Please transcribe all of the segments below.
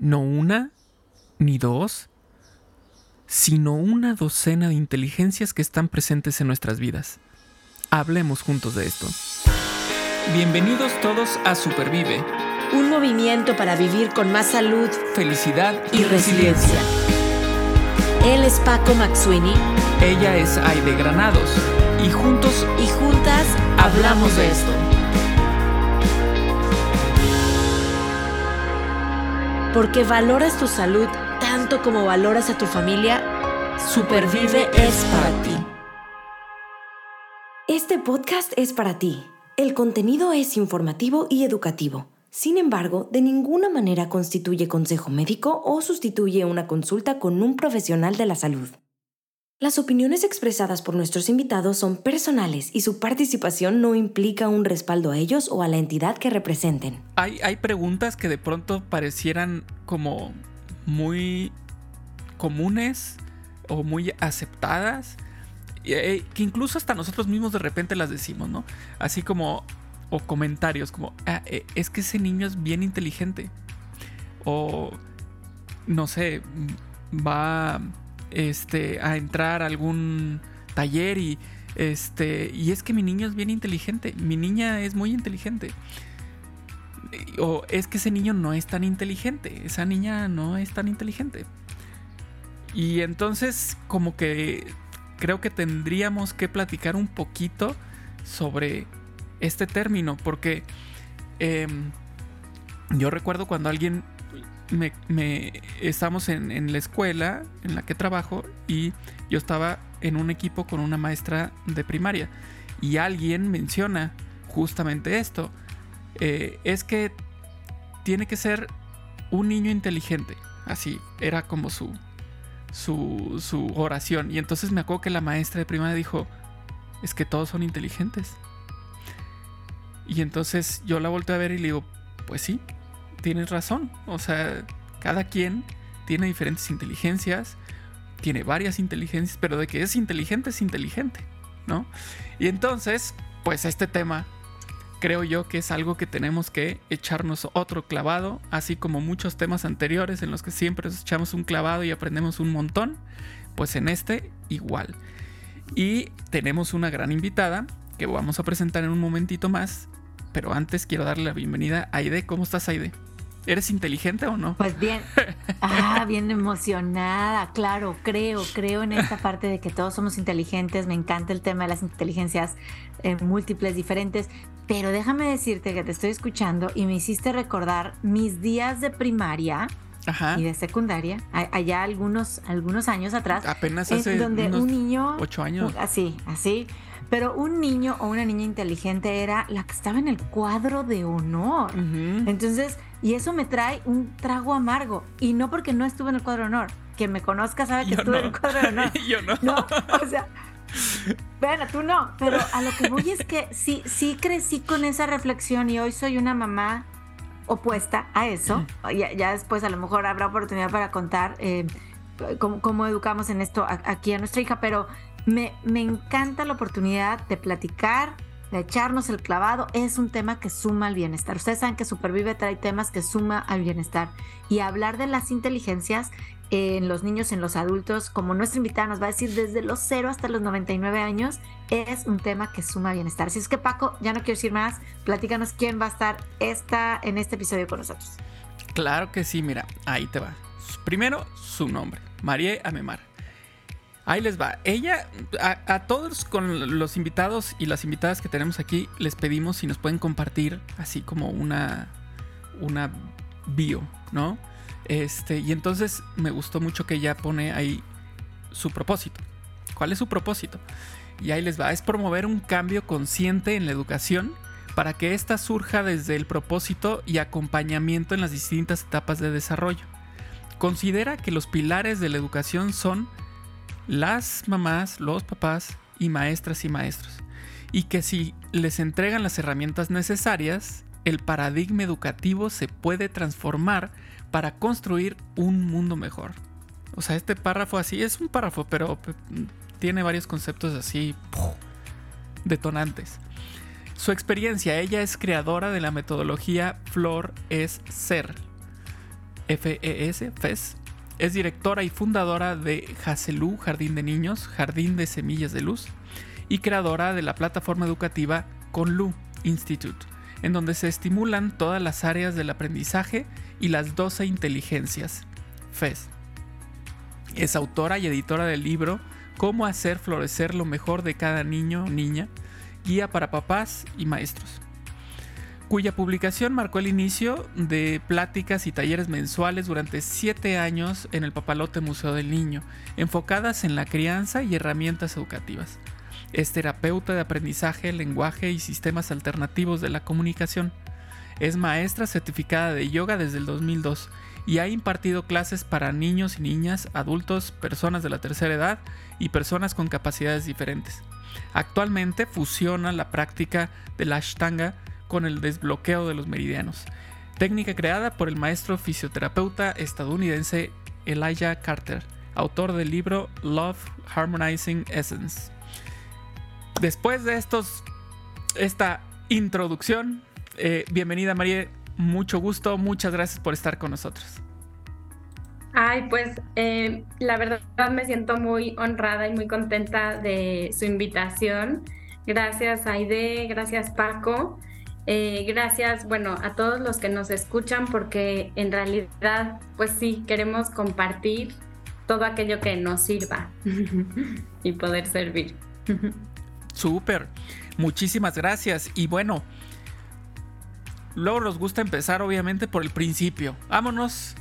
no una, ni dos, sino una docena de inteligencias que están presentes en nuestras vidas. Hablemos juntos de esto. Bienvenidos todos a Supervive. Un movimiento para vivir con más salud, felicidad y, resiliencia. Él es Paco Maxuini. Ella es Aide Granados. Y juntos y juntas hablamos de esto. Porque valoras tu salud tanto como valoras a tu familia, Supervive es para ti. Este podcast es para ti. El contenido es informativo y educativo. Sin embargo, de ninguna manera constituye consejo médico o sustituye una consulta con un profesional de la salud. Las opiniones expresadas por nuestros invitados son personales y su participación no implica un respaldo a ellos o a la entidad que representen. Hay, hay preguntas que de pronto parecieran como muy comunes o muy aceptadas, eh, que incluso hasta nosotros mismos de repente las decimos, ¿no? Así como, o comentarios como, ah, eh, es que ese niño es bien inteligente. O, no sé, va este, a entrar a algún taller y, este, y es que mi niño es bien inteligente, mi niña es muy inteligente. O es que ese niño no es tan inteligente, esa niña no es tan inteligente. Y entonces como que creo que tendríamos que platicar un poquito sobre este término, porque em, yo recuerdo cuando alguien me, estamos en, en, la escuela en la que trabajo y yo estaba en un equipo con una maestra de primaria y alguien menciona justamente esto. Eh, es que tiene que ser un niño inteligente. Así, era como su, su, su oración. Y entonces me acuerdo que la maestra de primaria dijo, es que todos son inteligentes. Y entonces yo la volteé a ver y le digo, pues sí, tienes razón. O sea, cada quien tiene diferentes inteligencias, tiene varias inteligencias, pero de que es inteligente es inteligente, ¿no? Y entonces, pues este tema creo yo que es algo que tenemos que echarnos otro clavado, así como muchos temas anteriores en los que siempre nos echamos un clavado y aprendemos un montón, pues en este igual. Y tenemos una gran invitada que vamos a presentar en un momentito más, pero antes quiero darle la bienvenida a Aide. ¿Cómo estás, Aide? ¿Eres inteligente o no? Pues bien, ah, bien emocionada, claro, creo, creo en esta parte de que todos somos inteligentes, me encanta el tema de las inteligencias eh, múltiples, diferentes, pero déjame decirte que te estoy escuchando y me hiciste recordar mis días de primaria. Y de secundaria, allá algunos, algunos años atrás. Apenas hace donde un niño. Ocho años. Así, así. Pero un niño o una niña inteligente era la que estaba en el cuadro de honor. Entonces, y eso me trae un trago amargo. Y no porque no estuve en el cuadro de honor. Que me conozca sabe que estuve en el cuadro de honor. Yo no. No, o sea, bueno, tú no. Pero a lo que voy es que sí, sí crecí con esa reflexión y hoy soy una mamá opuesta a eso. Ya, después a lo mejor habrá oportunidad para contar eh, cómo, educamos en esto aquí a nuestra hija, pero me, me encanta la oportunidad de platicar, de echarnos el clavado, es un tema que suma al bienestar. Ustedes saben que Supervive trae temas que suma al bienestar. Y hablar de las inteligencias en los niños, en los adultos, como nuestra invitada nos va a decir, desde los 0 hasta los 99 años, es un tema que suma bienestar. Así es que Paco, ya no quiero decir más, platícanos quién va a estar esta, en este episodio con nosotros. Claro que sí, mira, ahí te va. Primero, su nombre, María Amemar. Ahí les va. Ella, a, todos con los invitados y las invitadas que tenemos aquí, les pedimos si nos pueden compartir así como una, una bio, ¿no? Este, y entonces me gustó mucho que ella pone ahí su propósito. ¿Cuál es su propósito? Y ahí les va. Es promover un cambio consciente en la educación para que ésta surja desde el propósito y acompañamiento en las distintas etapas de desarrollo. Considera que los pilares de la educación son las mamás, los papás y maestras y maestros. Y que si les entregan las herramientas necesarias, el paradigma educativo se puede transformar para construir un mundo mejor. O sea, este párrafo así es un párrafo, pero tiene varios conceptos así detonantes. Su experiencia, ella es creadora de la metodología Flor es Ser, FES, FES. Es directora y fundadora de Haselú Jardín de Niños, Jardín de Semillas de Luz, y creadora de la plataforma educativa Conlu Institute, en donde se estimulan todas las áreas del aprendizaje y las 12 inteligencias, FES. Es autora y editora del libro Cómo hacer florecer lo mejor de cada niño o niña, guía para papás y maestros cuya publicación marcó el inicio de pláticas y talleres mensuales durante siete años en el Papalote Museo del Niño, enfocadas en la crianza y herramientas educativas. Es terapeuta de aprendizaje, lenguaje y sistemas alternativos de la comunicación. Es maestra certificada de yoga desde el 2002 y ha impartido clases para niños y niñas, adultos, personas de la tercera edad y personas con capacidades diferentes. Actualmente fusiona la práctica de la Ashtanga con el desbloqueo de los meridianos, técnica creada por el maestro fisioterapeuta estadounidense Elijah Carter, autor del libro Love Harmonizing Essence. Después de estos, esta introducción, eh, bienvenida María, mucho gusto, muchas gracias por estar con nosotros. Ay, pues eh, la verdad me siento muy honrada y muy contenta de su invitación. Gracias Aide, gracias Paco. Eh, gracias, bueno, a todos los que nos escuchan porque en realidad, pues sí, queremos compartir todo aquello que nos sirva y poder servir. Súper, muchísimas gracias. Y bueno, luego nos gusta empezar obviamente por el principio. Vámonos,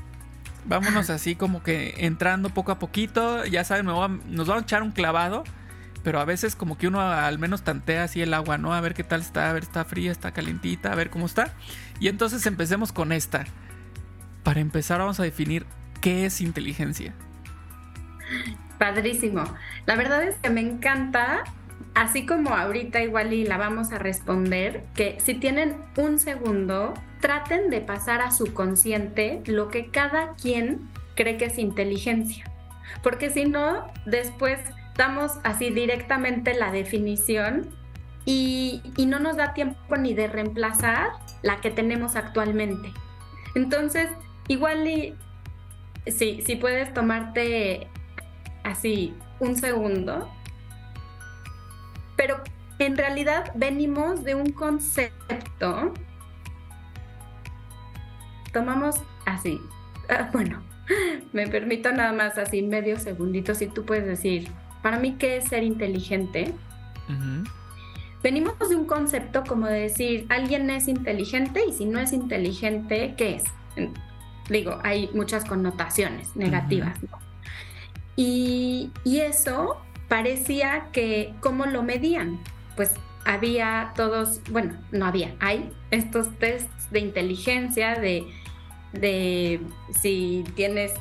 vámonos así como que entrando poco a poquito. Ya saben, nos vamos a echar un clavado. Pero a veces como que uno al menos tantea así el agua, ¿no? A ver qué tal está, a ver, está fría, está calentita, a ver cómo está. Y entonces empecemos con esta. Para empezar vamos a definir qué es inteligencia. Padrísimo. La verdad es que me encanta, así como ahorita igual y la vamos a responder, que si tienen un segundo, traten de pasar a su consciente lo que cada quien cree que es inteligencia. Porque si no, después damos así directamente la definición y, no nos da tiempo ni de reemplazar la que tenemos actualmente. Entonces, igual y si puedes tomarte así un segundo, pero en realidad venimos de un concepto, tomamos así, ah, bueno, me permito nada más así medio segundito si tú puedes decir para mí, ¿qué es ser inteligente? Venimos de un concepto como de decir, alguien es inteligente y si no es inteligente, ¿qué es? Digo, hay muchas connotaciones negativas. y, y eso parecía que, ¿cómo lo medían? Pues había todos, bueno, no había, hay estos tests de inteligencia, de, de si tienes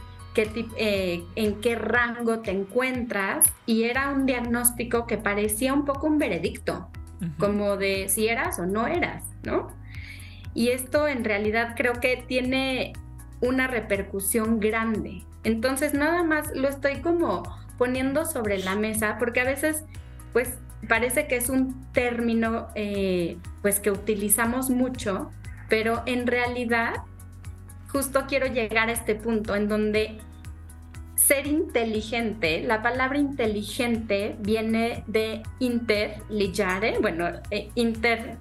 eh, en qué rango te encuentras y era un diagnóstico que parecía un poco un veredicto, como de si eras o no eras, ¿no? Y esto en realidad creo que tiene una repercusión grande. Entonces nada más lo estoy como poniendo sobre la mesa porque a veces pues parece que es un término eh, pues que utilizamos mucho, pero en realidad justo quiero llegar a este punto en donde ser inteligente, la palabra inteligente viene de interligare, bueno, eh, inter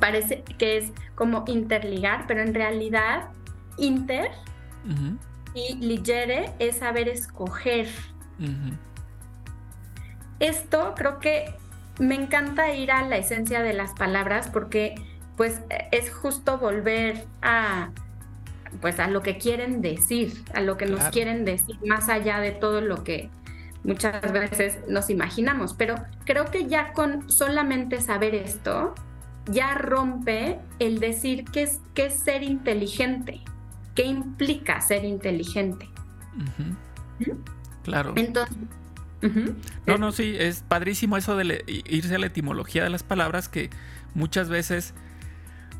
parece que es como interligar, pero en realidad inter y ligere es saber escoger. Esto creo que me encanta ir a la esencia de las palabras porque pues es justo volver a pues a lo que quieren decir, a lo que nos quieren decir, más allá de todo lo que muchas veces nos imaginamos. Pero creo que ya con solamente saber esto, ya rompe el decir qué es, qué es ser inteligente, qué implica ser inteligente. Claro. Entonces, No, no, sí, es padrísimo eso de irse a la etimología de las palabras que muchas veces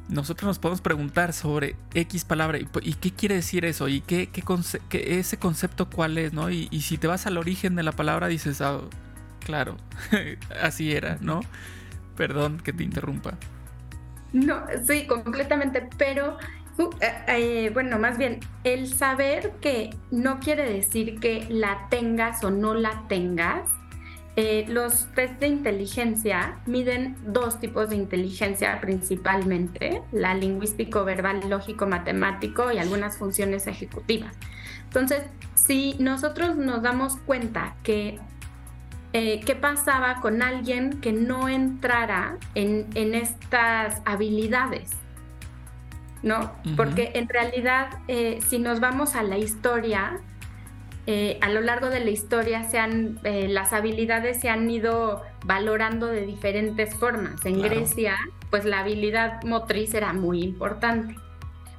nosotros nos podemos preguntar sobre X palabra y, qué quiere decir eso y qué, qué, ese concepto cuál es, ¿no? Y, si te vas al origen de la palabra dices, ah, claro, así era, ¿no? Perdón que te interrumpa. No, sí, completamente, pero eh, eh, bueno, más bien, el saber que no quiere decir que la tengas o no la tengas. Eh, los test de inteligencia miden dos tipos de inteligencia principalmente, la lingüístico, verbal, lógico, matemático y algunas funciones ejecutivas. Entonces, si nosotros nos damos cuenta que qué pasaba con alguien que no entrara en, en estas habilidades, ¿no? Porque en realidad, eh, si nos vamos a la historia, eh, a lo largo de la historia se han, eh, las habilidades se han ido valorando de diferentes formas. En Grecia, pues la habilidad motriz era muy importante.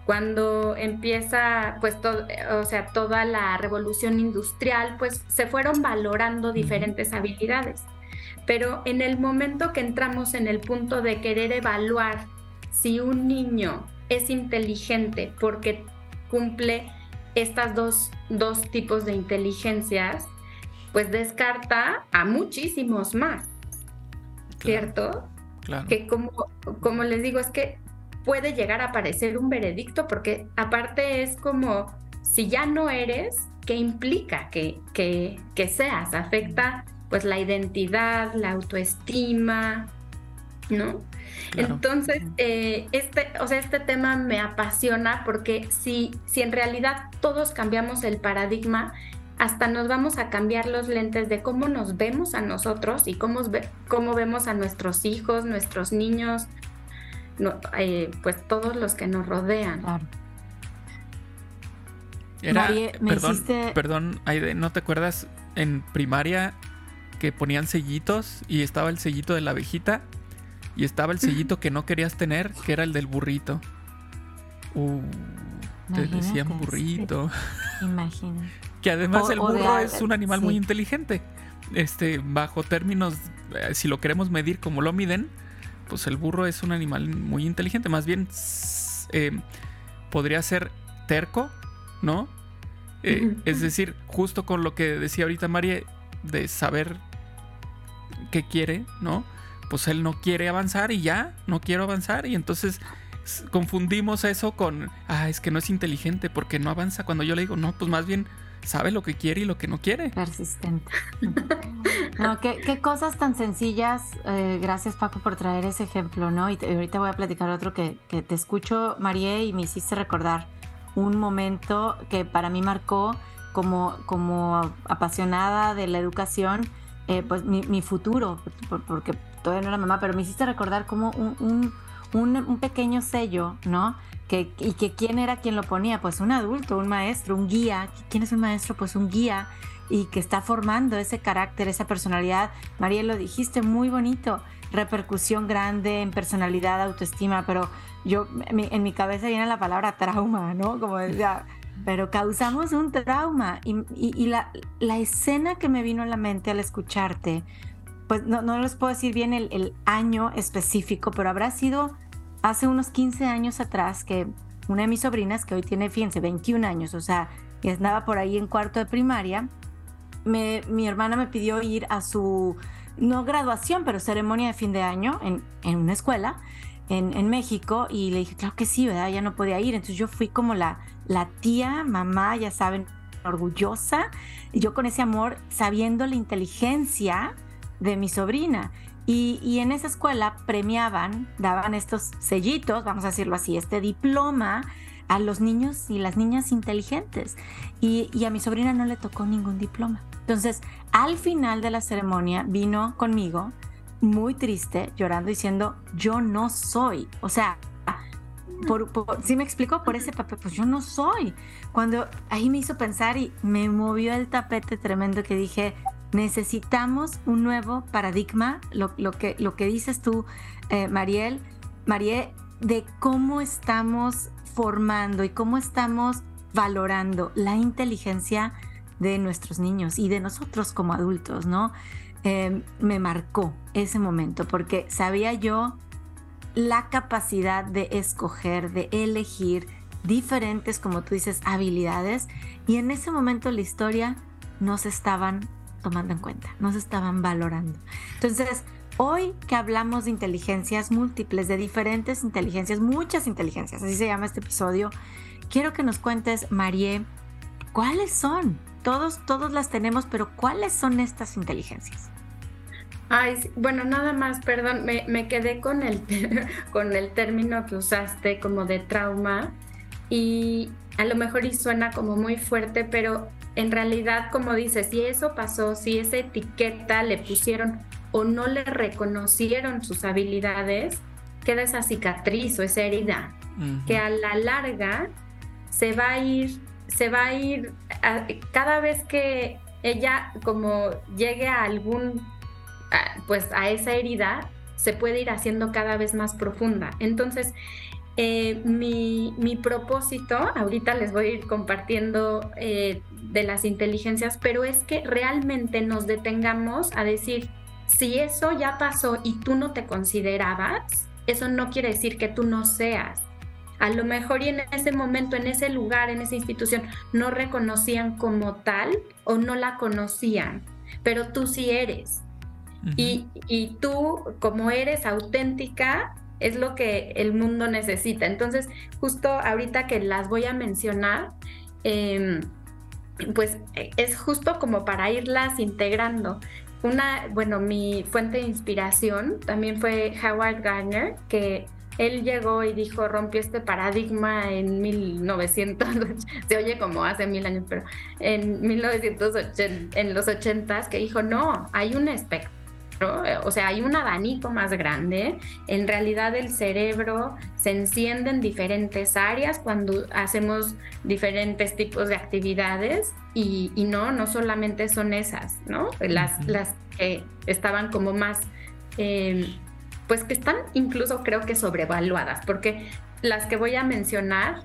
Cuando empieza, pues, todo, o sea, toda la revolución industrial, pues se fueron valorando diferentes habilidades. Pero en el momento que entramos en el punto de querer evaluar si un niño es inteligente porque cumple estas dos, tipos de inteligencias, pues descarta a muchísimos más, ¿cierto? Claro. Que como, como les digo, es que puede llegar a parecer un veredicto porque aparte es como, si ya no eres, ¿qué implica que, que, que seas? Afecta pues la identidad, la autoestima, ¿no? Entonces, eh, este, o sea, este tema me apasiona porque si, si en realidad todos cambiamos el paradigma, hasta nos vamos a cambiar los lentes de cómo nos vemos a nosotros y cómo, cómo vemos a nuestros hijos, nuestros niños, eh, pues todos los que nos rodean. perdón, perdón, Aide, ¿no te acuerdas en primaria que ponían sellitos y estaba el sellito de la abejita? Y estaba el sellito que no querías tener, que era el del burrito. Uh, te decían burrito. Imagina. que además el burro es un animal muy inteligente. Este, bajo términos, eh, si lo queremos medir como lo miden, pues el burro es un animal muy inteligente. Más bien eh, podría ser terco, ¿no? Eh, es decir, justo con lo que decía ahorita María, de saber qué quiere, ¿no? Pues él no quiere avanzar y ya, no quiero avanzar y entonces confundimos eso con, ah, es que no es inteligente porque no avanza cuando yo le digo, no, pues más bien sabe lo que quiere y lo que no quiere. Persistente. no, qué, cosas tan sencillas. Eh, gracias Paco por traer ese ejemplo, ¿no? Y ahorita voy a platicar otro que, te escucho, María, y me hiciste recordar un momento que para mí marcó como, como apasionada de la educación, eh, pues mi futuro, porque todavía no era mamá, pero me hiciste recordar como un, un, pequeño sello, ¿no? Que, y que quién era quien lo ponía, pues un adulto, un maestro, un guía. ¿Quién es un maestro? Pues un guía y que está formando ese carácter, esa personalidad. María, lo dijiste muy bonito, repercusión grande en personalidad, autoestima, pero yo en mi cabeza viene la palabra trauma, ¿no? Como decía, pero causamos un trauma y, y, la, la, escena que me vino a la mente al escucharte pues no, no les puedo decir bien el, año específico, pero habrá sido hace unos 15 años atrás que una de mis sobrinas, que hoy tiene, fíjense, 21 años, o sea, y andaba por ahí en cuarto de primaria, mi hermana me pidió ir a su, no graduación, pero ceremonia de fin de año en, en una escuela en, en, México y le dije, claro que sí, ¿verdad? Ya no podía ir. Entonces yo fui como la, la tía, mamá, ya saben, orgullosa, y yo con ese amor, sabiendo la inteligencia de mi sobrina. Y, en esa escuela premiaban, daban estos sellitos, vamos a decirlo así, este diploma a los niños y las niñas inteligentes. Y, y, a mi sobrina no le tocó ningún diploma. Entonces, al final de la ceremonia vino conmigo, muy triste, llorando, diciendo, yo no soy. O sea, por, si me explicó por ese papel, pues yo no soy. Cuando ahí me hizo pensar y me movió el tapete tremendo que dije, Necesitamos un nuevo paradigma, lo, que, lo que dices tú, eh, Mariel, de cómo estamos formando y cómo estamos valorando la inteligencia de nuestros niños y de nosotros como adultos, ¿no? Em, me marcó ese momento porque sabía yo la capacidad de escoger, de elegir diferentes, como tú dices, habilidades y en ese momento la historia nos estaban tomando en cuenta, no se estaban valorando. Entonces, Hoy que hablamos de inteligencias múltiples, de diferentes inteligencias, muchas inteligencias, así se llama este episodio, quiero que nos cuentes, Marie, ¿cuáles son? Todos, todos las tenemos, pero ¿cuáles son estas inteligencias? Ay, bueno, nada más, perdón, me, quedé con el, con el término que usaste como de trauma y a lo mejor y suena como muy fuerte, pero en realidad, como dices, si eso pasó, si esa etiqueta le pusieron o no le reconocieron sus habilidades, queda esa cicatriz o esa herida, que a la larga se va a ir, se va a ir, cada vez que ella como llegue a algún pues a esa herida se puede ir haciendo cada vez más profunda. Entonces, eh, mi, propósito, ahorita les voy a ir compartiendo eh, de las inteligencias, pero es que realmente nos detengamos a decir, si eso ya pasó y tú no te considerabas, eso no quiere decir que tú no seas. A lo mejor y en ese momento, en ese lugar, en esa institución, no reconocían como tal o no la conocían, pero tú sí eres y, tú, como eres auténtica, es lo que el mundo necesita. Entonces, justo ahorita que las voy a mencionar, em, pues es justo como para irlas integrando. Una, bueno, mi fuente de inspiración también fue Howard Gardner, que él llegó y dijo, rompió este paradigma en 1900, se oye como hace mil años, pero en 1980, en los 80s, que dijo, no, hay un espectro o sea, hay un abanico más grande. En realidad el cerebro se enciende en diferentes áreas cuando hacemos diferentes tipos de actividades y, no, no solamente son esas, ¿no? Las, las que estaban como más, em, pues que están incluso creo que sobrevaluadas, porque las que voy a mencionar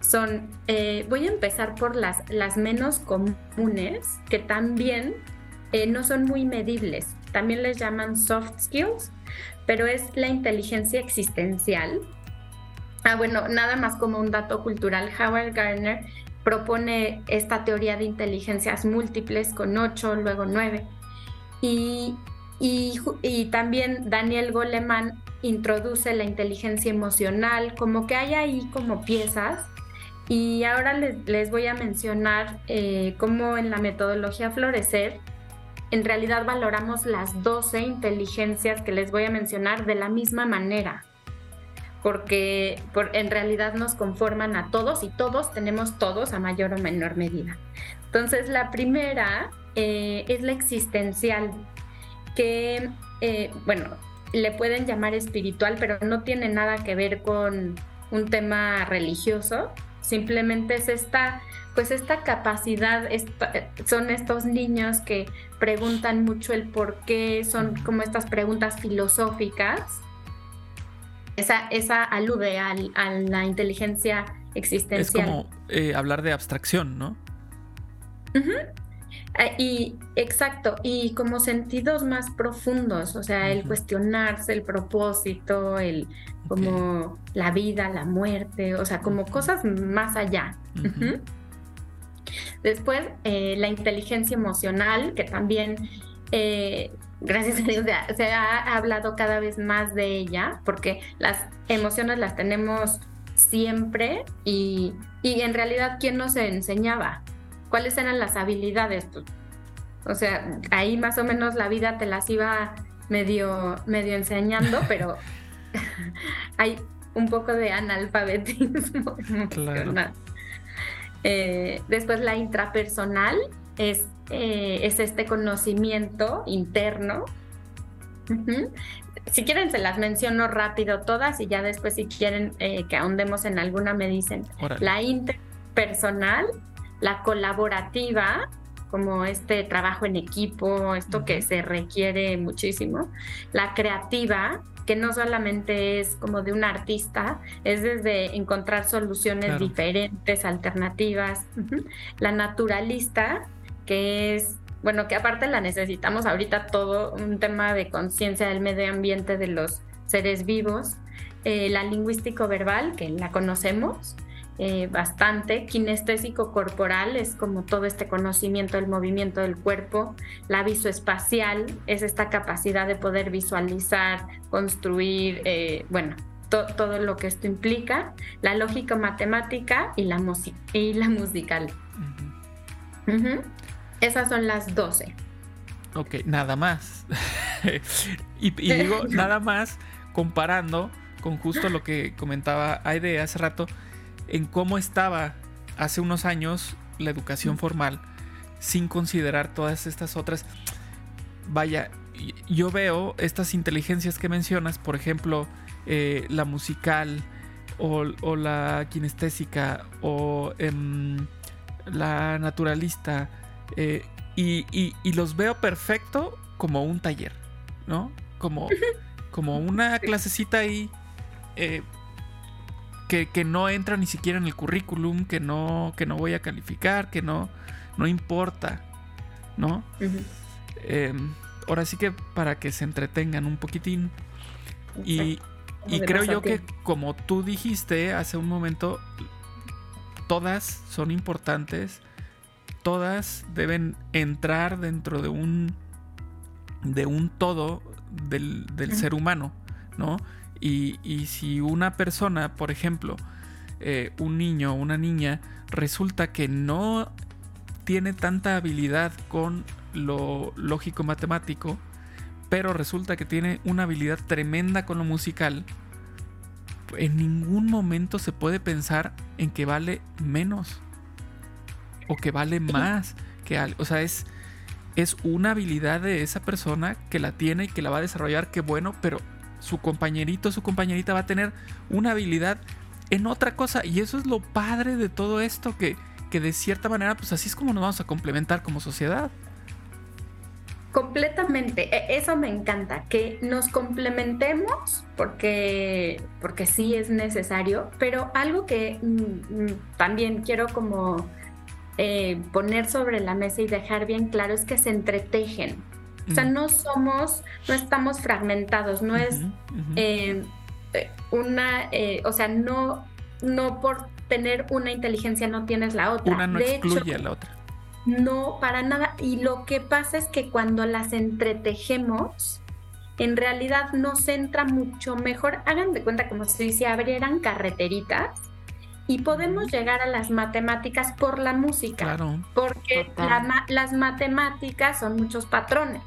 son, eh, voy a empezar por las, las menos comunes, que también eh, no son muy medibles también les llaman soft skills, pero es la inteligencia existencial. Ah, bueno, nada más como un dato cultural, Howard Gardner propone esta teoría de inteligencias múltiples con ocho, luego nueve. Y, y, también Daniel Goleman introduce la inteligencia emocional, como que hay ahí como piezas. Y ahora les, voy a mencionar eh, cómo en la metodología Florecer en realidad valoramos las 12 inteligencias que les voy a mencionar de la misma manera, porque en realidad nos conforman a todos y todos tenemos todos a mayor o menor medida. Entonces, la primera eh, es la existencial, que, eh, bueno, le pueden llamar espiritual, pero no tiene nada que ver con un tema religioso, simplemente es esta pues esta capacidad, son estos niños que preguntan mucho el por qué, son como estas preguntas filosóficas. Esa, esa alude a la inteligencia existencial. Es como eh, hablar de abstracción, ¿no? Eh, y exacto, y como sentidos más profundos, o sea, el cuestionarse el propósito, el como la vida, la muerte, o sea, como cosas más allá. Después, eh, la inteligencia emocional, que también, eh, gracias a Dios, se ha hablado cada vez más de ella, porque las emociones las tenemos siempre y, en realidad, ¿quién nos enseñaba? ¿Cuáles eran las habilidades? Pues, o sea, ahí más o menos la vida te las iba medio, medio enseñando, pero hay un poco de analfabetismo emocional. Eh, después la intrapersonal es, eh, es este conocimiento interno. Si quieren se las menciono rápido todas y ya después si quieren eh, que ahondemos en alguna me dicen. La interpersonal, la colaborativa, como este trabajo en equipo, esto que se requiere muchísimo. La creativa, que no solamente es como de un artista, es desde encontrar soluciones diferentes, alternativas. La naturalista, que es, bueno, que aparte la necesitamos ahorita todo un tema de conciencia del medio ambiente de los seres vivos. Eh, la lingüístico verbal, que la conocemos, eh, bastante. Kinestésico corporal es como todo este conocimiento del movimiento del cuerpo. La visoespacial es esta capacidad de poder visualizar, construir, eh, bueno, todo lo que esto implica. La lógica matemática y la, y la musical. Esas son las 12. Ok, nada más. y, digo nada más comparando con justo lo que comentaba Aide hace rato en cómo estaba hace unos años la educación formal sin considerar todas estas otras. Vaya, yo veo estas inteligencias que mencionas, por ejemplo, eh, la musical o, la kinestésica o em, la naturalista, eh, y, los veo perfecto como un taller, ¿no? Como, como una clasecita ahí eh, que, no entra ni siquiera en el currículum, que no, que no voy a calificar, que no, no importa, ¿no? Em, ahora sí que para que se entretengan un poquitín. Y, y creo yo que como tú dijiste hace un momento, todas son importantes, todas deben entrar dentro de un de un todo del, ser humano, ¿no? Y, si una persona, por ejemplo, eh, un niño o una niña, resulta que no tiene tanta habilidad con lo lógico matemático, pero resulta que tiene una habilidad tremenda con lo musical, en ningún momento se puede pensar en que vale menos o que vale más que algo. O sea, es, es una habilidad de esa persona que la tiene y que la va a desarrollar, que bueno, pero su compañerito, su compañerita va a tener una habilidad en otra cosa. Y eso es lo padre de todo esto, que, que de cierta manera, pues así es como nos vamos a complementar como sociedad. Completamente, e, eso me encanta, que nos complementemos porque, porque sí es necesario, pero algo que mm, mm, también quiero como eh, poner sobre la mesa y dejar bien claro es que se entretejen. O sea, no somos, no estamos fragmentados, no es eh, una, eh, o sea, no, no por tener una inteligencia no tienes la otra. Una no excluye a la otra. No, para nada. Y lo que pasa es que cuando las entretejemos, en realidad nos entra mucho mejor. Hagan de cuenta como si se abrieran carreteritas y podemos llegar a las matemáticas por la música. Claro. Porque las matemáticas son muchos patrones.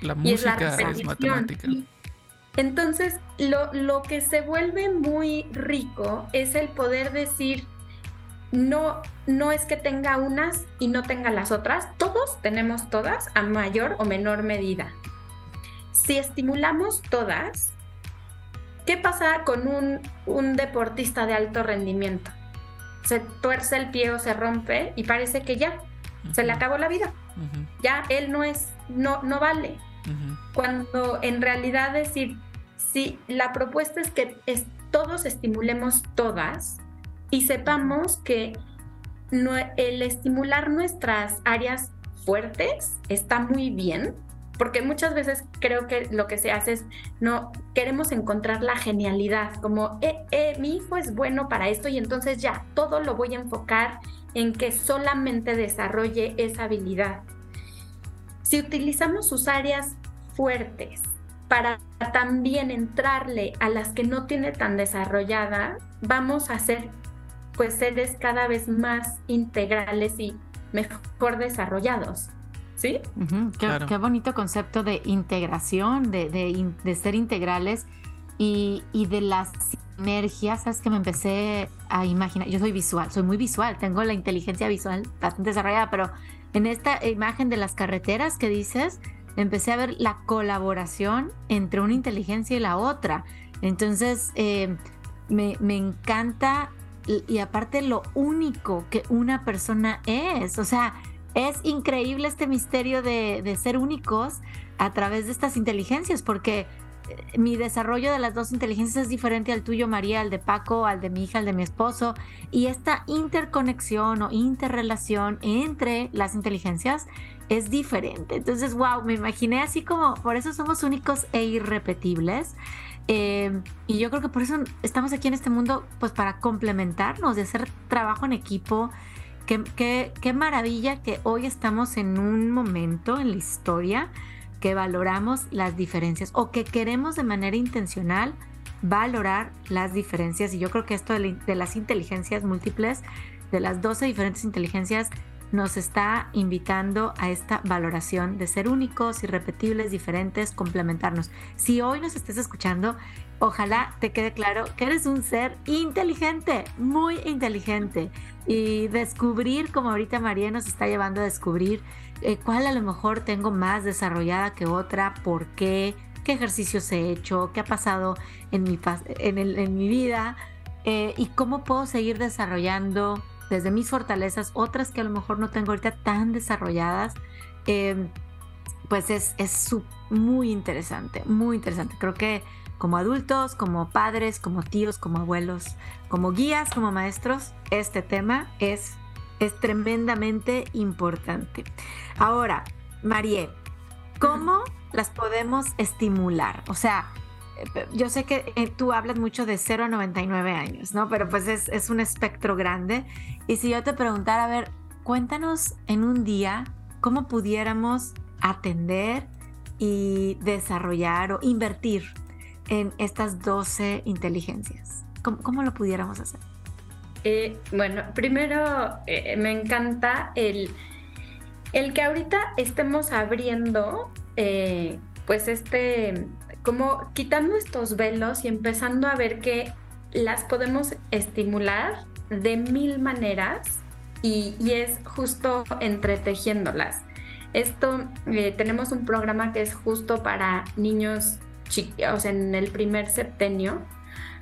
La música es, matemática. entonces, lo, lo que se vuelve muy rico es el poder decir, no, no es que tenga unas y no tenga las otras, todos tenemos todas a mayor o menor medida. Si estimulamos todas, ¿Qué pasa con un, deportista de alto rendimiento? Se tuerce el pie o se rompe y parece que ya, se le acabó la vida. Ya él no es, no, no vale. Cuando en realidad decir, si la propuesta es que todos estimulemos todas y sepamos que el estimular nuestras áreas fuertes está muy bien, porque muchas veces creo que lo que se hace es, no, queremos encontrar la genialidad, como, eh, eh, mi hijo es bueno para esto y entonces ya, todo lo voy a enfocar en que solamente desarrolle esa habilidad. Si utilizamos sus áreas fuertes para también entrarle a las que no tiene tan desarrollada, vamos a ser pues seres cada vez más integrales y mejor desarrollados. ¿Sí? qué, bonito concepto de integración, de, ser integrales y, de las sinergias, ¿sabes? Que me empecé a imaginar. Yo soy visual, soy muy visual, tengo la inteligencia visual bastante desarrollada, pero en esta imagen de las carreteras que dices, empecé a ver la colaboración entre una inteligencia y la otra. Entonces, eh, me, me encanta y aparte lo único que una persona es, o sea, es increíble este misterio de, ser únicos a través de estas inteligencias, porque mi desarrollo de las dos inteligencias es diferente al tuyo, María, al de Paco, al de mi hija, al de mi esposo. Y esta interconexión o interrelación entre las inteligencias es diferente. Entonces, wow, me imaginé así como, por eso somos únicos e irrepetibles. Eh, y yo creo que por eso estamos aquí en este mundo, pues para complementarnos, de hacer trabajo en equipo. Qué, maravilla que hoy estamos en un momento en la historia que valoramos las diferencias o que queremos de manera intencional valorar las diferencias. Y yo creo que esto de, las inteligencias múltiples, de las 12 diferentes inteligencias, nos está invitando a esta valoración de ser únicos, irrepetibles, diferentes, complementarnos. Si hoy nos estés escuchando, ojalá te quede claro que eres un ser inteligente, muy inteligente. Y descubrir, como ahorita María nos está llevando a descubrir, eh, cuál a lo mejor tengo más desarrollada que otra, por qué, qué ejercicios he hecho, qué ha pasado en mi, en, mi vida eh, y cómo puedo seguir desarrollando desde mis fortalezas otras que a lo mejor no tengo ahorita tan desarrolladas. Em, pues es, es muy interesante, muy interesante. Creo que como adultos, como padres, como tíos, como abuelos, como guías, como maestros, este tema es es tremendamente importante. Ahora, Marie, ¿cómo las podemos estimular? O sea, yo sé que eh, tú hablas mucho de 0 a 99 años, ¿no? Pero pues es, un espectro grande. Y si yo te preguntara, a ver, cuéntanos en un día cómo pudiéramos atender y desarrollar o invertir en estas 12 inteligencias. cómo lo pudiéramos hacer? Eh, bueno, primero eh, me encanta el, el que ahorita estemos abriendo, eh, pues este, como quitando estos velos y empezando a ver que las podemos estimular de mil maneras y, es justo entretejiéndolas. Esto, tenemos un programa que es justo para niños, o sea, en el primer septenio,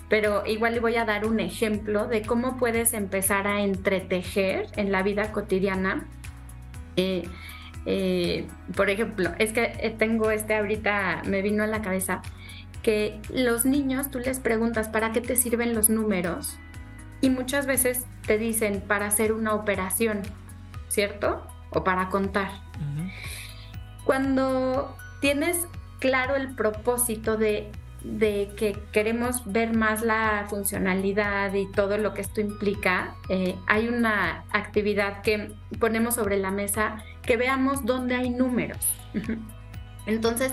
pero igual le voy a dar un ejemplo de cómo puedes empezar a entretejer en la vida cotidiana. Eh, eh, por ejemplo, es que eh, tengo este ahorita, me vino a la cabeza, que los niños tú les preguntas para qué te sirven los números y muchas veces te dicen para hacer una operación, ¿cierto? O para contar. Cuando tienes claro el propósito de que queremos ver más la funcionalidad y todo lo que esto implica, eh, hay una actividad que ponemos sobre la mesa que veamos dónde hay números. Entonces,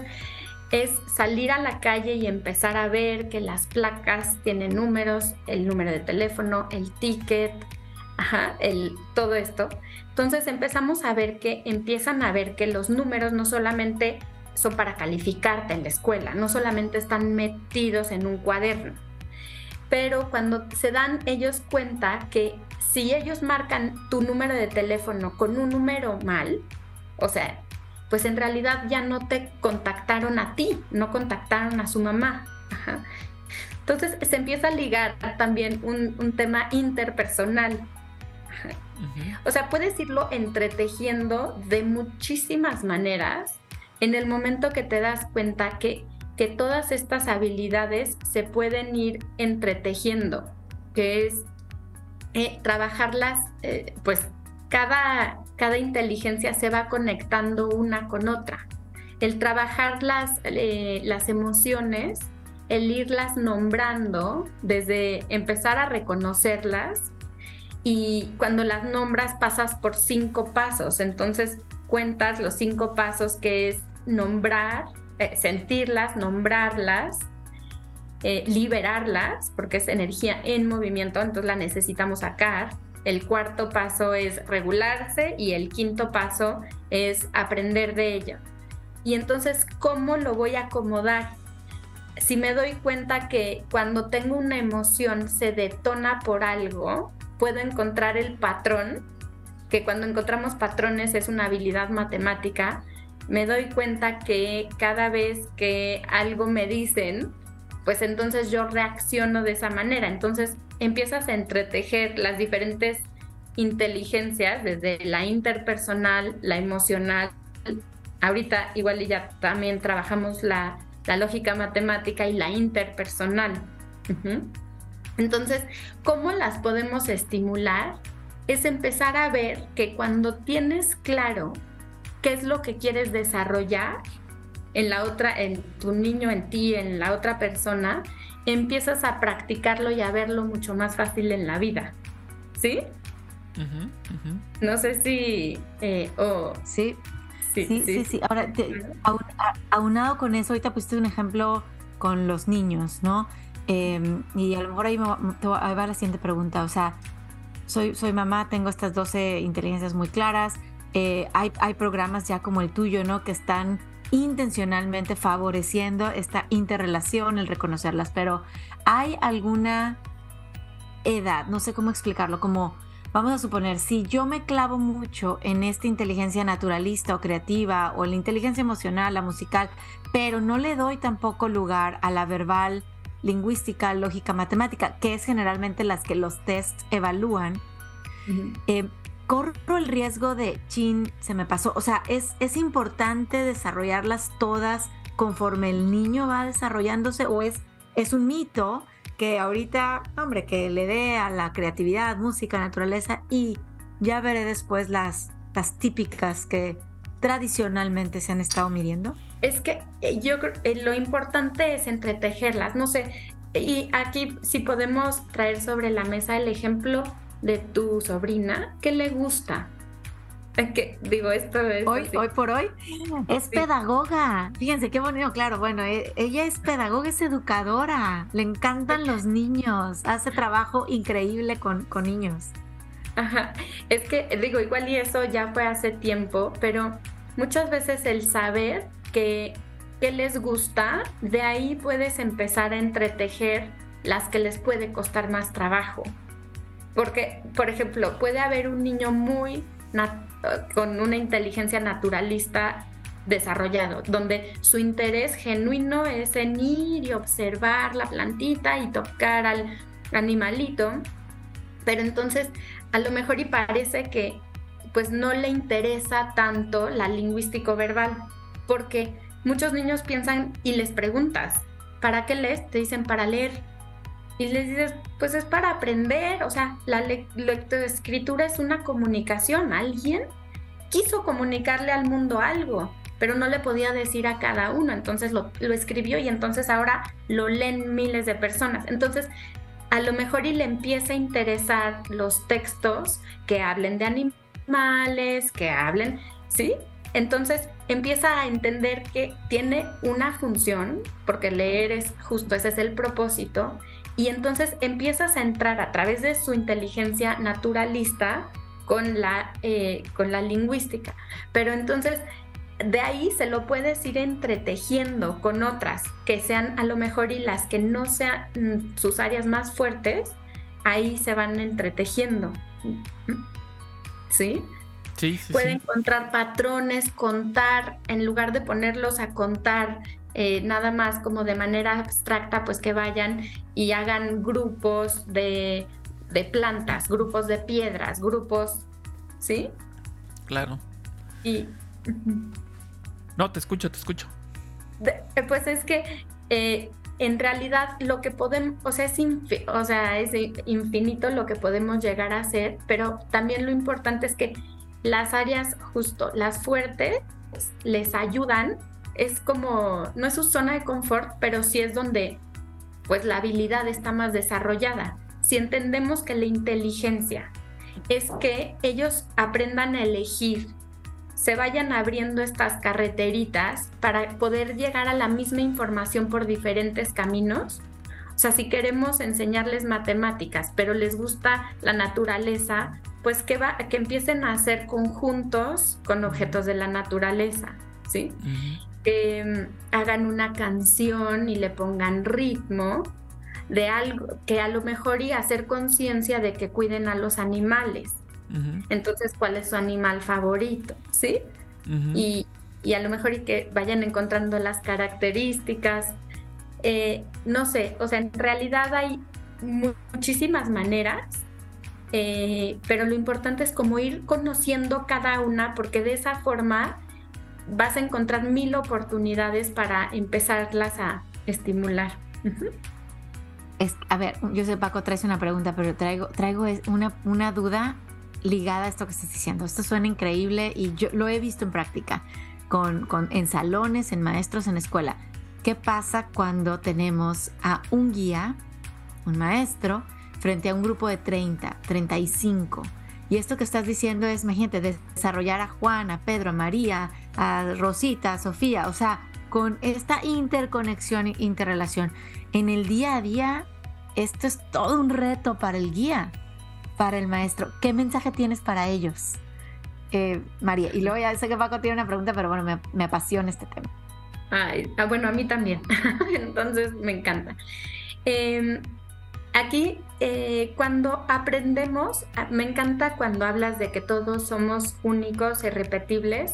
es salir a la calle y empezar a ver que las placas tienen números, el número de teléfono, el ticket, todo esto. Entonces empezamos a ver que empiezan a ver que los números no solamente son para calificarte en la escuela, no solamente están metidos en un cuaderno. Pero cuando se dan ellos cuenta que si ellos marcan tu número de teléfono con un número mal, o sea, pues en realidad ya no te contactaron a ti, no contactaron a su mamá. Entonces se empieza a ligar también un, tema interpersonal. O sea, puedes irlo entretejiendo de muchísimas maneras en el momento que te das cuenta que, que todas estas habilidades se pueden ir entretejiendo, que es eh, trabajarlas, eh, pues cada, cada inteligencia se va conectando una con otra. El trabajar las, eh, las emociones, el irlas nombrando, desde empezar a reconocerlas, y cuando las nombras pasas por cinco pasos, entonces cuentas los cinco pasos que es nombrar, eh, sentirlas, nombrarlas, eh, liberarlas, porque es energía en movimiento, entonces la necesitamos sacar. El cuarto paso es regularse y el quinto paso es aprender de ella. Y entonces, ¿cómo lo voy a acomodar? Si me doy cuenta que cuando tengo una emoción se detona por algo, puedo encontrar el patrón, que cuando encontramos patrones es una habilidad matemática, me doy cuenta que cada vez que algo me dicen, pues entonces yo reacciono de esa manera. Entonces empiezas a entretejer las diferentes inteligencias, desde la interpersonal, la emocional. Ahorita igual ya también trabajamos la, la lógica matemática y la interpersonal. Entonces, ¿cómo las podemos estimular? Es empezar a ver que cuando tienes claro qué es lo que quieres desarrollar en la otra, en tu niño, en ti, en la otra persona, empiezas a practicarlo y a verlo mucho más fácil en la vida. ¿Sí? No sé si... Eh, sí. Sí, sí, sí, Ahora, aunado con eso, ahorita pusiste un ejemplo con los niños, ¿no? Em, y a lo mejor ahí, me, va la siguiente pregunta. O sea, soy, soy mamá, tengo estas 12 inteligencias muy claras. Eh, hay, hay programas ya como el tuyo, ¿no? Que están intencionalmente favoreciendo esta interrelación, el reconocerlas, pero ¿hay alguna edad, no sé cómo explicarlo, como vamos a suponer, si yo me clavo mucho en esta inteligencia naturalista o creativa o la inteligencia emocional, la musical, pero no le doy tampoco lugar a la verbal, lingüística, lógica, matemática, que es generalmente las que los tests evalúan, eh, corro el riesgo de, chin, se me pasó. O sea, es, es importante desarrollarlas todas conforme el niño va desarrollándose o es, es un mito que ahorita, hombre, que le dé a la creatividad, música, naturaleza y ya veré después las, las típicas que tradicionalmente se han estado midiendo? Es que eh, yo creo que eh, lo importante es entretejerlas, no sé, y aquí si podemos traer sobre la mesa el ejemplo de tu sobrina, ¿qué le gusta? que digo esto es hoy hoy por hoy es pedagoga fíjense qué bonito claro bueno e, ella es pedagoga es educadora le encantan los niños hace trabajo increíble con, con niños Ajá. es que digo igual y eso ya fue hace tiempo pero muchas veces el saber que, les gusta de ahí puedes empezar a entretejer las que les puede costar más trabajo. Porque por ejemplo puede haber un niño muy con una inteligencia naturalista desarrollado, donde su interés genuino es en ir y observar la plantita y tocar al animalito, pero entonces a lo mejor y parece que pues no le interesa tanto la lingüístico verbal, porque muchos niños piensan y les preguntas, ¿para qué lees? Te dicen para leer y les dices, pues es para aprender, o sea, la lectoescritura es una comunicación, alguien quiso comunicarle al mundo algo, pero no le podía decir a cada uno, entonces lo, escribió y entonces ahora lo leen miles de personas. Entonces, a lo mejor y le empieza a interesar los textos que hablen de animales, que hablen, ¿sí? Entonces empieza a entender que tiene una función, porque leer es justo, ese es el propósito, y entonces empiezas a entrar a través de su inteligencia naturalista con la, eh, con la lingüística. Pero entonces de ahí se lo puedes ir entretejiendo con otras que sean a lo mejor y las que no sean mm, sus áreas más fuertes, ahí se van entretejiendo. ¿Sí? Sí, Puede encontrar patrones, contar, en lugar de ponerlos a contar eh, nada más como de manera abstracta, pues que vayan y hagan grupos de, plantas, grupos de piedras, grupos, ¿sí? Claro. Y... No, te escucho, te escucho. Eh, pues es que eh, en realidad lo que podemos, o sea, es o sea, es infinito lo que podemos llegar a hacer, pero también lo importante es que las áreas justo, las fuertes, les ayudan es como, no es su zona de confort, pero sí es donde pues la habilidad está más desarrollada. Si entendemos que la inteligencia es que ellos aprendan a elegir, se vayan abriendo estas carreteritas para poder llegar a la misma información por diferentes caminos. O sea, si queremos enseñarles matemáticas, pero les gusta la naturaleza, pues que, va, que empiecen a hacer conjuntos con objetos de la naturaleza, ¿sí? que mm, hagan una canción y le pongan ritmo de algo que a lo mejor y hacer conciencia de que cuiden a los animales. Entonces, ¿cuál es su animal favorito? ¿Sí? y, a lo mejor y que vayan encontrando las características. Eh, no sé, o sea, en realidad hay muchísimas maneras, eh, pero lo importante es como ir conociendo cada una, porque de esa forma vas a encontrar mil oportunidades para empezarlas a estimular. es, a ver, yo sé, Paco, traes una pregunta, pero traigo, traigo una, una duda ligada a esto que estás diciendo. Esto suena increíble y yo lo he visto en práctica con, con, en salones, en maestros, en escuela. ¿Qué pasa cuando tenemos a un guía, un maestro, frente a un grupo de 30, 35? Y esto que estás diciendo es, imagínate, desarrollar a Juan, a Pedro, a María, a Rosita, a Sofía, o sea, con esta interconexión, interrelación. En el día a día, esto es todo un reto para el guía, para el maestro. ¿Qué mensaje tienes para ellos? Eh, María, y luego ya sé que Paco tiene una pregunta, pero bueno, me, apasiona este tema. Ah, bueno, a mí también. Entonces me encanta. Em, aquí, eh, cuando aprendemos, ah, me encanta cuando hablas de que todos somos únicos y repetibles.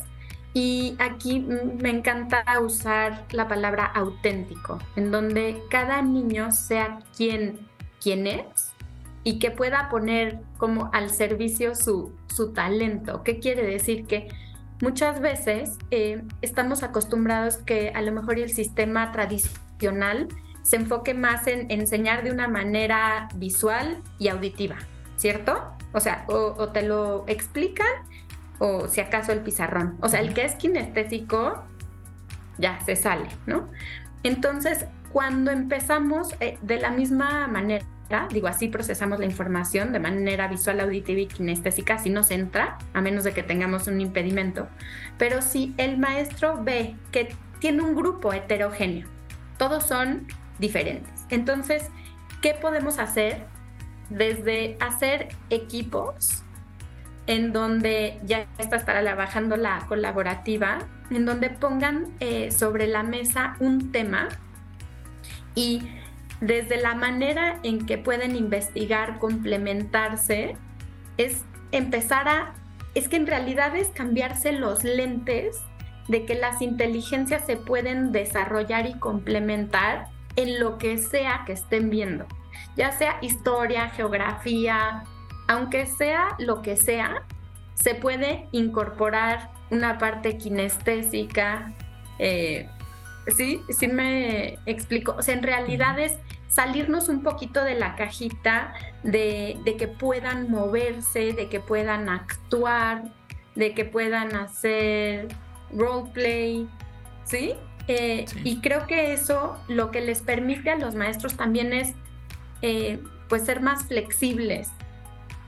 Y aquí me encanta usar la palabra auténtico, en donde cada niño sea quien, quien es y que pueda poner como al servicio su, su talento. ¿Qué quiere decir? Que muchas veces eh, estamos acostumbrados que a lo mejor el sistema tradicional se enfoque más en enseñar de una manera visual y auditiva, ¿cierto? O sea, o, te lo explican o si acaso el pizarrón. O sea, el que es kinestésico ya se sale, ¿no? Entonces, cuando empezamos eh, de la misma manera, digo así procesamos la información de manera visual, auditiva y kinestésica, si nos entra, a menos de que tengamos un impedimento. Pero si el maestro ve que tiene un grupo heterogéneo, todos son diferentes. Entonces, ¿qué podemos hacer? Desde hacer equipos en donde ya está trabajando la colaborativa, en donde pongan eh, sobre la mesa un tema y desde la manera en que pueden investigar, complementarse, es empezar a, es que en realidad es cambiarse los lentes de que las inteligencias se pueden desarrollar y complementar en lo que sea que estén viendo, ya sea historia, geografía, aunque sea lo que sea, se puede incorporar una parte kinestésica. Eh, sí, sí me explico. O sea, en realidad es salirnos un poquito de la cajita de, de que puedan moverse, de que puedan actuar, de que puedan hacer roleplay, ¿sí? Eh, y creo que eso lo que les permite a los maestros también es eh, pues ser más flexibles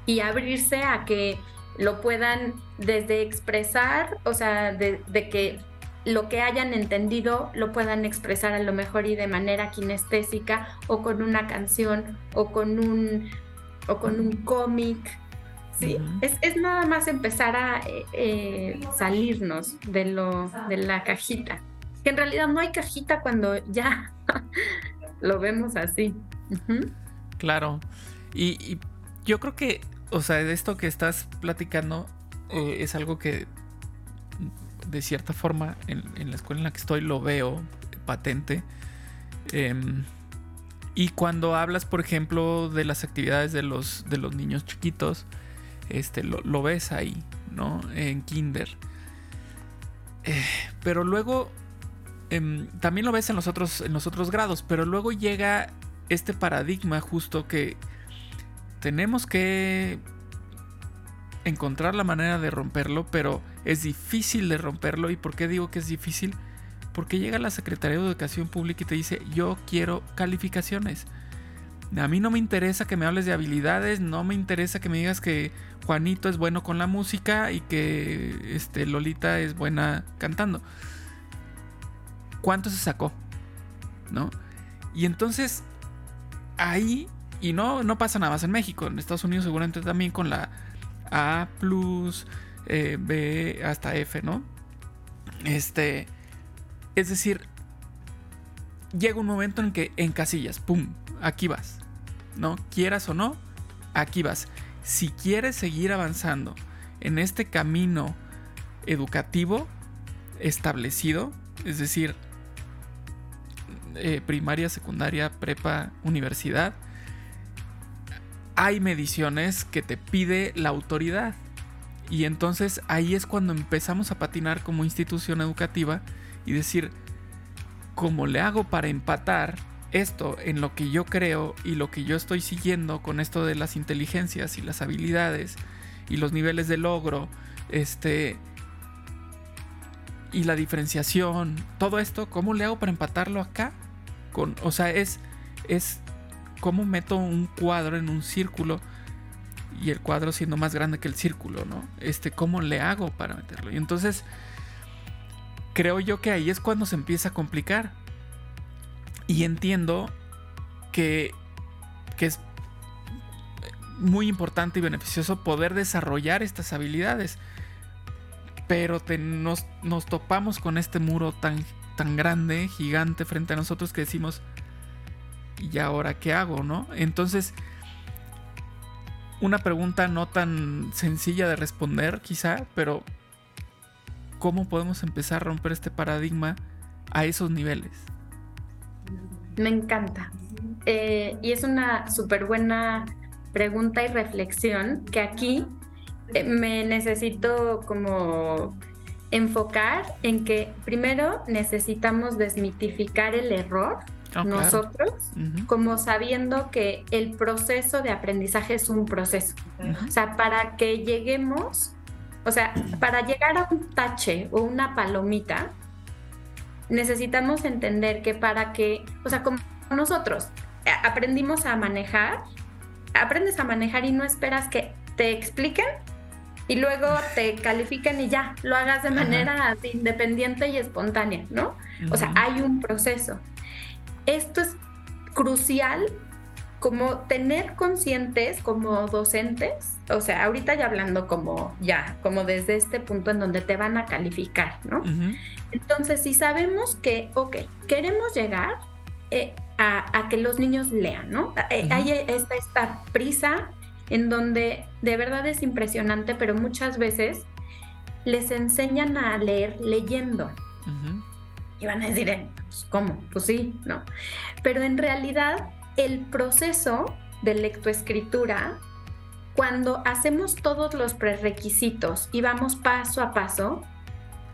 y abrirse a que lo puedan desde expresar, o sea, de, que lo que hayan entendido lo puedan expresar a lo mejor y de manera kinestésica o con una canción o con un, o con un cómic. Sí, es, nada más empezar a eh, salirnos de, lo, de la cajita que en realidad no hay cajita cuando ya lo vemos así. Claro. Y, yo creo que, o sea, de esto que estás platicando eh, es algo que de cierta forma en, la escuela en la que estoy lo veo patente. Em, y cuando hablas, por ejemplo, de las actividades de los, de los niños chiquitos, este, lo, ves ahí, ¿no? En kinder. Eh, pero luego Em, también lo ves en los, otros, en los otros grados, pero luego llega este paradigma justo que tenemos que encontrar la manera de romperlo, pero es difícil de romperlo. ¿Y por qué digo que es difícil? Porque llega la Secretaría de Educación Pública y te dice, yo quiero calificaciones. A mí no me interesa que me hables de habilidades, no me interesa que me digas que Juanito es bueno con la música y que este, Lolita es buena cantando cuánto se sacó, ¿no? Y entonces ahí, y no, no pasa nada más en México, en Estados Unidos seguramente también con la A, eh, B hasta F, ¿no? Este, es decir, llega un momento en que en casillas, ¡pum! Aquí vas, ¿no? Quieras o no, aquí vas. Si quieres seguir avanzando en este camino educativo establecido, es decir, eh, primaria, secundaria, prepa, universidad, hay mediciones que te pide la autoridad. Y entonces ahí es cuando empezamos a patinar como institución educativa y decir, ¿cómo le hago para empatar esto en lo que yo creo y lo que yo estoy siguiendo con esto de las inteligencias y las habilidades y los niveles de logro, este y la diferenciación, todo esto, ¿cómo le hago para empatarlo acá? Con, o sea, es es cómo meto un cuadro en un círculo y el cuadro siendo más grande que el círculo, ¿no? Este, ¿cómo le hago para meterlo? Y entonces creo yo que ahí es cuando se empieza a complicar. Y entiendo que, que es muy importante y beneficioso poder desarrollar estas habilidades. Pero nos, nos, topamos con este muro tan, tan grande, gigante frente a nosotros que decimos, ¿y ahora qué hago? ¿No? Entonces, una pregunta no tan sencilla de responder quizá, pero ¿cómo podemos empezar a romper este paradigma a esos niveles? Me encanta. Eh, y es una súper buena pregunta y reflexión que aquí eh, me necesito como enfocar en que primero necesitamos desmitificar el error ah, nosotros, como sabiendo que el proceso de aprendizaje es un proceso. O sea, para que lleguemos, o sea, para llegar a un tache o una palomita, necesitamos entender que para que, o sea, como nosotros eh, aprendimos a manejar, aprendes a manejar y no esperas que te expliquen y luego te califiquen y ya, lo hagas de manera independiente y espontánea, ¿no? O sea, hay un proceso. Esto es crucial como tener conscientes como docentes, o sea, ahorita ya hablando como ya, como desde este punto en donde te van a calificar, ¿no? Entonces, si sabemos que, ok, queremos llegar eh, a, que los niños lean, ¿no? Eh, hay esta, esta prisa en donde de verdad es impresionante, pero muchas veces les enseñan a leer leyendo. Y van a decir, eh, pues, ¿cómo? Pues sí, ¿no? Pero en realidad el proceso de lectoescritura, cuando hacemos todos los prerequisitos y vamos paso a paso,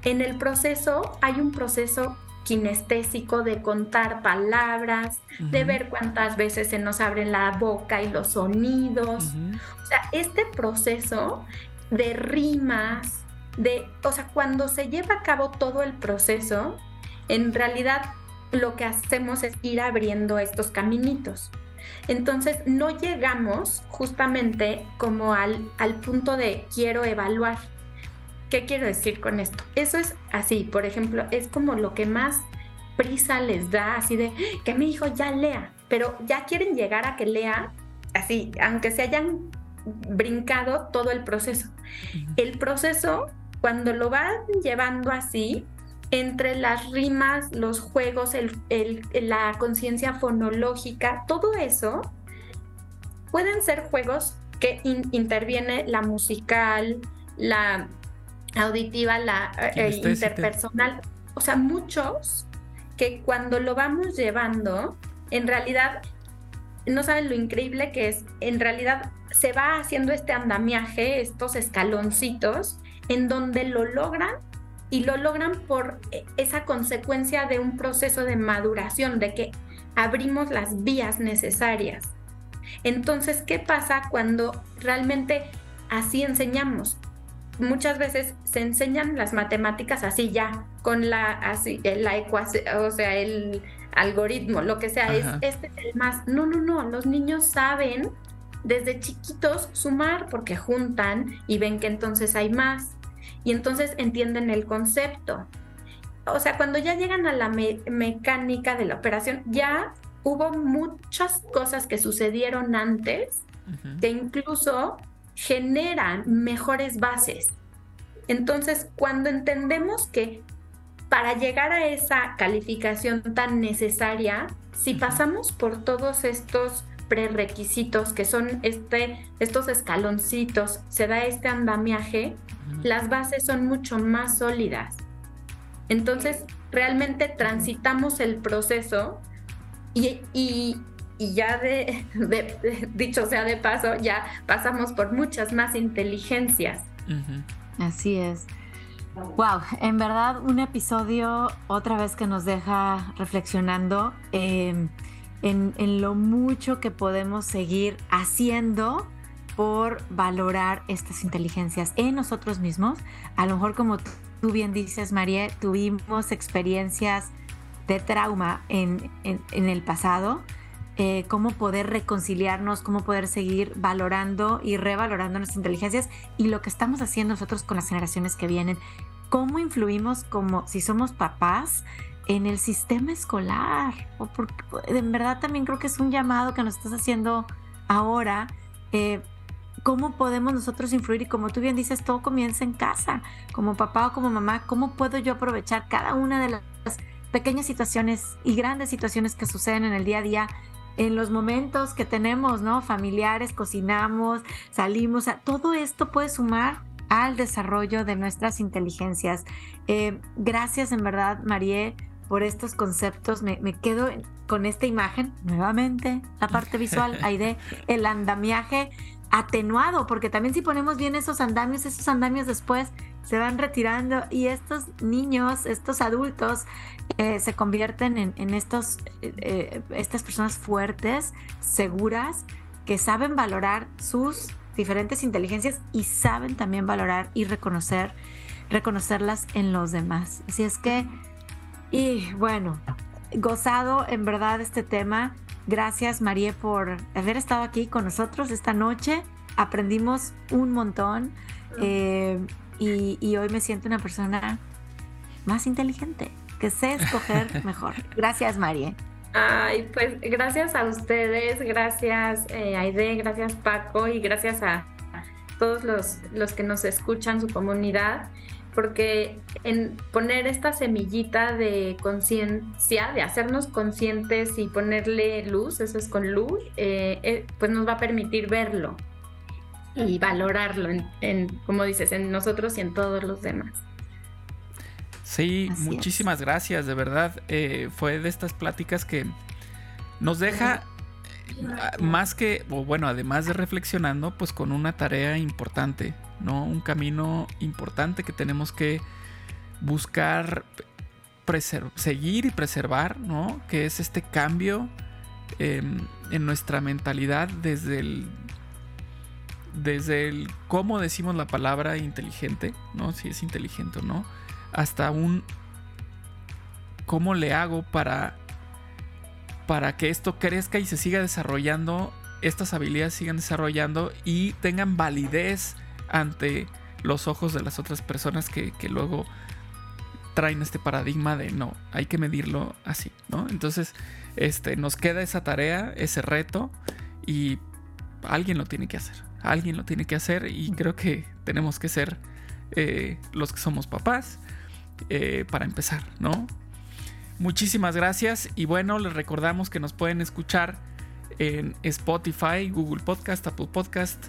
en el proceso hay un proceso kinestésico de contar palabras, de ver cuántas veces se nos abre la boca y los sonidos. O sea, este proceso de rimas, de, o sea, cuando se lleva a cabo todo el proceso, en realidad lo que hacemos es ir abriendo estos caminitos. Entonces no llegamos justamente como al, al punto de quiero evaluar. ¿Qué quiero decir con esto? Eso es así, por ejemplo, es como lo que más prisa les da, así de que mi hijo ya lea, pero ya quieren llegar a que lea así, aunque se hayan brincado todo el proceso. El proceso, cuando lo van llevando así, entre las rimas, los juegos, la conciencia fonológica, todo eso, pueden ser juegos que interviene la musical, la auditiva, la eh, interpersonal, o sea, muchos que cuando lo vamos llevando, en realidad, no saben lo increíble que es, en realidad se va haciendo este andamiaje, estos escaloncitos, en donde lo logran y lo logran por eh, esa consecuencia de un proceso de maduración, de que abrimos las vías necesarias. Entonces, ¿qué pasa cuando realmente así enseñamos? Muchas veces se enseñan las matemáticas así ya, con la, así, la ecuación, o sea, el algoritmo, lo que sea, es este es el más. No, no, no, los niños saben desde chiquitos sumar porque juntan y ven que entonces hay más y entonces entienden el concepto. O sea, cuando ya llegan a la mecánica de la operación, ya hubo muchas cosas que sucedieron antes que incluso generan mejores bases. Entonces, cuando entendemos que para llegar a esa calificación tan necesaria, si pasamos por todos estos prerequisitos que son este, estos escaloncitos, se da este andamiaje, las bases son mucho más sólidas. Entonces, realmente transitamos el proceso y, y, ya de, dicho sea de paso, ya pasamos por muchas más inteligencias. Así es. Wow, en verdad un episodio otra vez que nos deja reflexionando em, en, en, lo mucho que podemos seguir haciendo por valorar estas inteligencias en nosotros mismos. A lo mejor como tú bien dices, María, tuvimos experiencias de trauma en, en, el pasado, eh, cómo poder reconciliarnos, cómo poder seguir valorando y revalorando nuestras inteligencias y lo que estamos haciendo nosotros con las generaciones que vienen. ¿Cómo influimos como si somos papás en el sistema escolar? O porque, en verdad también creo que es un llamado que nos estás haciendo ahora. Eh, ¿Cómo podemos nosotros influir? Y como tú bien dices, todo comienza en casa, como papá o como mamá. ¿Cómo puedo yo aprovechar cada una de las pequeñas situaciones y grandes situaciones que suceden en el día a día en los momentos que tenemos, ¿no? Familiares, cocinamos, salimos, todo esto puede sumar al desarrollo de nuestras inteligencias. Eh, gracias en verdad, Marie, por estos conceptos. Me, me, quedo con esta imagen, nuevamente, la parte visual, de el andamiaje atenuado, porque también si ponemos bien esos andamios, esos andamios después se van retirando y estos niños, estos adultos, eh, se convierten en, estos, eh, eh, estas personas fuertes, seguras, que saben valorar sus diferentes inteligencias y saben también valorar y reconocer, reconocerlas en los demás. Así es que, y bueno, gozado en verdad este tema. Gracias María por haber estado aquí con nosotros esta noche. Aprendimos un montón y, y hoy me siento una persona más inteligente que sé escoger mejor. Gracias, María. Ay, pues gracias a ustedes, gracias eh, Aide, gracias Paco y gracias a todos los, los que nos escuchan, su comunidad, porque en poner esta semillita de conciencia, de hacernos conscientes y ponerle luz, eso es con luz, eh, eh, pues nos va a permitir verlo y valorarlo, en, como dices, en nosotros y en todos los demás. Sí, muchísimas gracias, de verdad. Eh, fue de estas pláticas que nos deja más que, o bueno, además de reflexionando, pues con una tarea importante, ¿no? Un camino importante que tenemos que buscar seguir y preservar, ¿no? Que es este cambio em, en nuestra mentalidad desde el desde el cómo decimos la palabra inteligente, ¿no? Si es inteligente o no hasta un cómo le hago para para que esto crezca y se siga desarrollando, estas habilidades sigan desarrollando y tengan validez ante los ojos de las otras personas que, luego traen este paradigma de no, hay que medirlo así, ¿no? Entonces, este, nos queda esa tarea, ese reto y alguien lo tiene que hacer, alguien lo tiene que hacer y creo que tenemos que ser eh, los que somos papás, eh, para empezar, ¿no? Muchísimas gracias y bueno, les recordamos que nos pueden escuchar en Spotify, Google Podcast, Apple Podcast,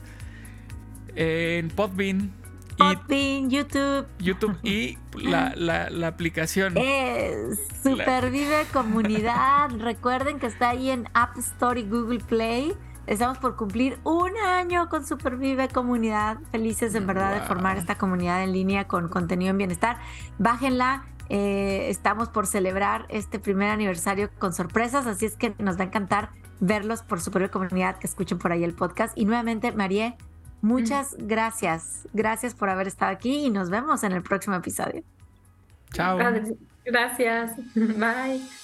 en Podbean. Podbean, YouTube. YouTube y la, la, aplicación. Es Supervive Comunidad. Recuerden que está ahí en App Store y Google Play. Estamos por cumplir un año con Supervive Comunidad. Felices en verdad de formar esta comunidad en línea con contenido en bienestar. Bájenla. Eh, estamos por celebrar este primer aniversario con sorpresas, así es que nos va a encantar verlos por Supervive Comunidad, que escuchen por ahí el podcast. Y nuevamente, María, muchas gracias. Gracias por haber estado aquí y nos vemos en el próximo episodio. Chao. Gracias. Bye.